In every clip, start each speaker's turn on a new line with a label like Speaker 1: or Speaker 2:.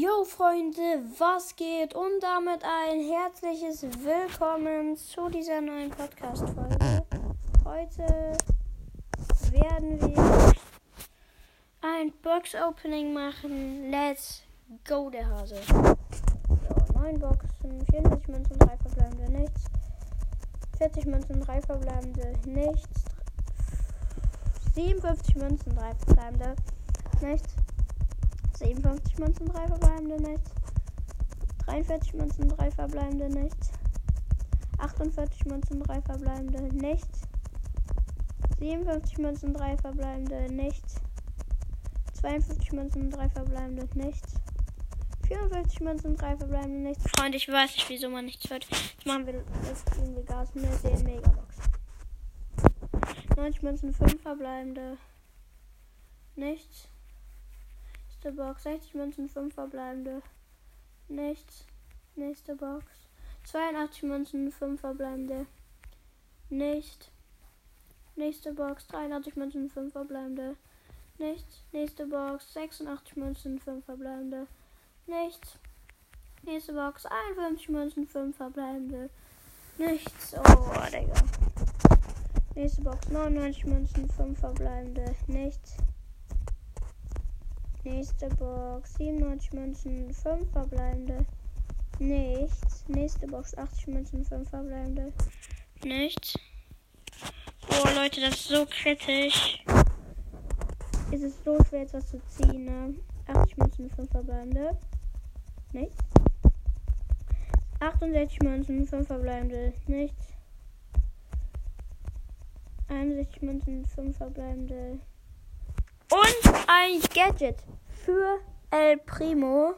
Speaker 1: Yo Freunde, was geht? Und damit ein herzliches Willkommen zu dieser neuen Podcast-Folge. Heute werden wir ein Box-Opening machen. Let's go, der Hase. So, 9 Boxen, 44 Münzen, 3 verbleibende, nichts. 40 Münzen, 3 verbleibende, nichts. 57 Münzen, 3 verbleibende, nichts. 57 Münzen, 3 verbleibende nichts. 43 Münzen, 3 verbleibende nichts. 48 Münzen, 3 verbleibende nichts. 57 Münzen, 3 verbleibende nichts. 52 Münzen, 3 verbleibende nichts. 54 Münzen, 3 verbleibende nichts. Freunde, ich weiß nicht, wieso man nichts hört. Jetzt machen wir das wir Gas mit der Megabox. 90 Münzen, 5 verbleibende nichts. Nächste Box. 60 Münzen, 5 verbleibende. Nichts. Nächste Box. 82 Münzen, 5 verbleibende. Nicht. Nächste Box. 83 Münzen, 5 verbleibende. Nichts. Nächste Box. 86 Münzen, 5 verbleibende. Nichts. Nächste Box. 51 Münzen, 5 verbleibende. Nichts. Oh, Digga. Nächste Box. 99 Münzen, 5 verbleibende. Nichts. Nächste Box 97 Münzen, 5 verbleibende. Nichts. Nächste Box 80 Münzen, 5 verbleibende. Nichts. Boah, Leute, das ist so kritisch. Es ist so schwer, etwas zu ziehen, ne? 80 Münzen, 5 verbleibende. Nichts. 68 Münzen, 5 verbleibende. Nichts. 61 Münzen, 5 verbleibende. Und ein Gadget für El Primo.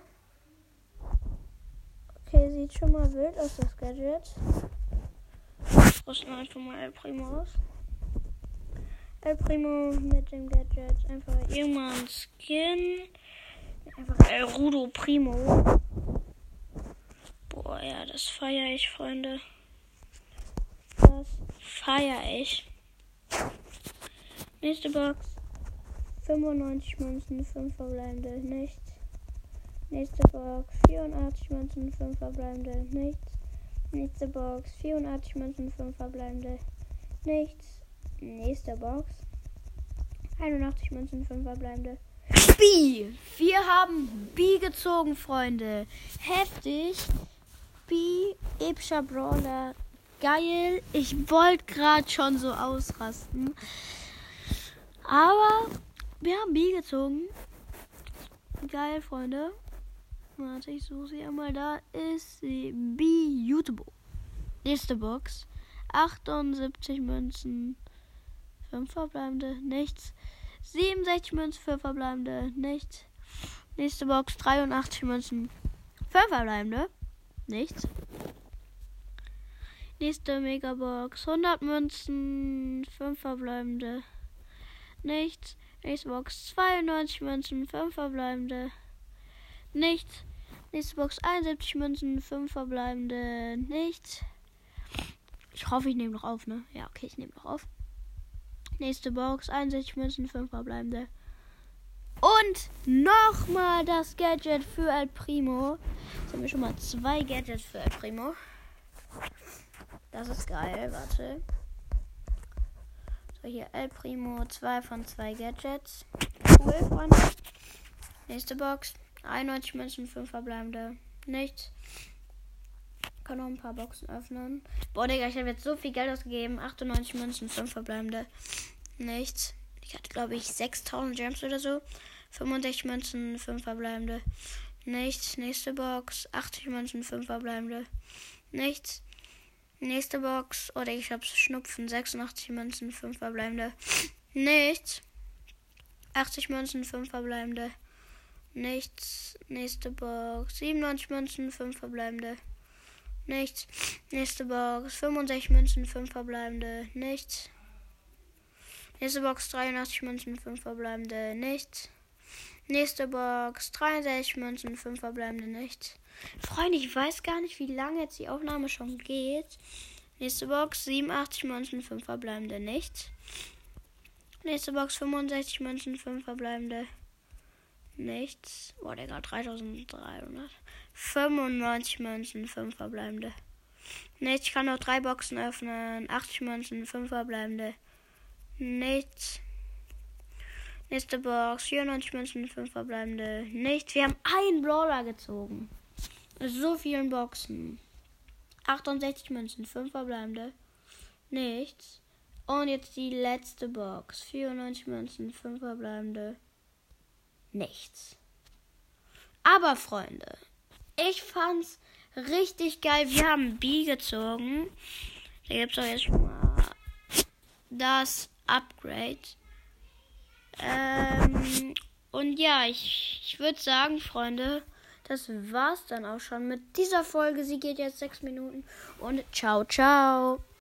Speaker 1: Okay, sieht schon mal wild aus, das Gadget. Rüsten einfach mal El Primo aus. El Primo mit dem Gadget. Einfach irgendwann Skin. Einfach El Rudo Primo. Boah, ja, das feiere ich, Freunde. Das feiere ich. Nächste Box. 95 Münzen, 5 verbleibende, nichts. Nächste Box, 84 Münzen, 5 verbleibende, nichts. Nächste Box, 84 Münzen, 5 verbleibende, nichts. Nächste Box, 81 Münzen, 5 verbleibende. B! Wir haben B gezogen, Freunde. Heftig. B, epischer Brawler. Geil. Ich wollte gerade schon so ausrasten. Aber wir haben B gezogen. Geil, Freunde. Warte, ich suche sie einmal. Da ist sie. B YouTube. Nächste Box. 78 Münzen. 5 verbleibende. Nichts. 67 Münzen. 5 verbleibende. Nichts. Nächste Box. 83 Münzen. 5 verbleibende. Nichts. Nächste Megabox. 100 Münzen. 5 verbleibende. Nichts. Nächste Box 92 Münzen, 5 verbleibende. Nichts. Nächste Box 71 Münzen, 5 verbleibende. Nichts. Ich hoffe, ich nehme noch auf, ne? Ja, okay, ich nehme noch auf. Nächste Box 61 Münzen, 5 verbleibende. Und nochmal das Gadget für El Primo. Jetzt haben wir schon mal zwei Gadgets für El Primo. Das ist geil, warte. So, hier El Primo, 2 von 2 Gadgets. Cool, Freunde. Nächste Box. 91 Münzen, 5 verbleibende. Nichts. Kann noch ein paar Boxen öffnen. Boah, Digga, ich habe jetzt so viel Geld ausgegeben. 98 Münzen, 5 verbleibende. Nichts. Ich hatte, glaube ich, 6000 Gems oder so. 65 Münzen, 5 verbleibende. Nichts. Nächste Box. 80 Münzen, 5 verbleibende. Nichts. Nächste Box. Oder ich hab's Schnupfen. 86 Münzen, 5 verbleibende. Nichts. 80 Münzen, 5 verbleibende. Nichts. Nächste Box. 97 Münzen, 5 verbleibende. Nichts. Nächste Box. 65 Münzen, 5 verbleibende. Nichts. Nächste Box. 83 Münzen, 5 verbleibende. Nichts. Nächste Box. 63 Münzen, 5 verbleibende. Nichts. Freunde, ich weiß gar nicht, wie lange jetzt die Aufnahme schon geht. Nächste Box 87 Münzen, 5 verbleibende, nichts. Nächste Box 65 Münzen, 5 verbleibende, Nichts. Boah, Digga, 3300. 95 Münzen, 5 verbleibende. Nichts. Ich kann noch drei Boxen öffnen. 80 Münzen, 5 verbleibende. Nichts. Nächste Box. 94 Münzen, 5 verbleibende. Nichts. Wir haben einen Brawler gezogen. So vielen Boxen. 68 Münzen, 5 verbleibende. Nichts. Und jetzt die letzte Box. 94 Münzen, 5 verbleibende. Nichts. Aber Freunde, ich fand's richtig geil. Wir haben B gezogen. Da gibt's auch jetzt schon mal das Upgrade. Ähm, und ja, ich, ich würde sagen, Freunde, das war's dann auch schon mit dieser Folge. Sie geht jetzt sechs Minuten und ciao, ciao.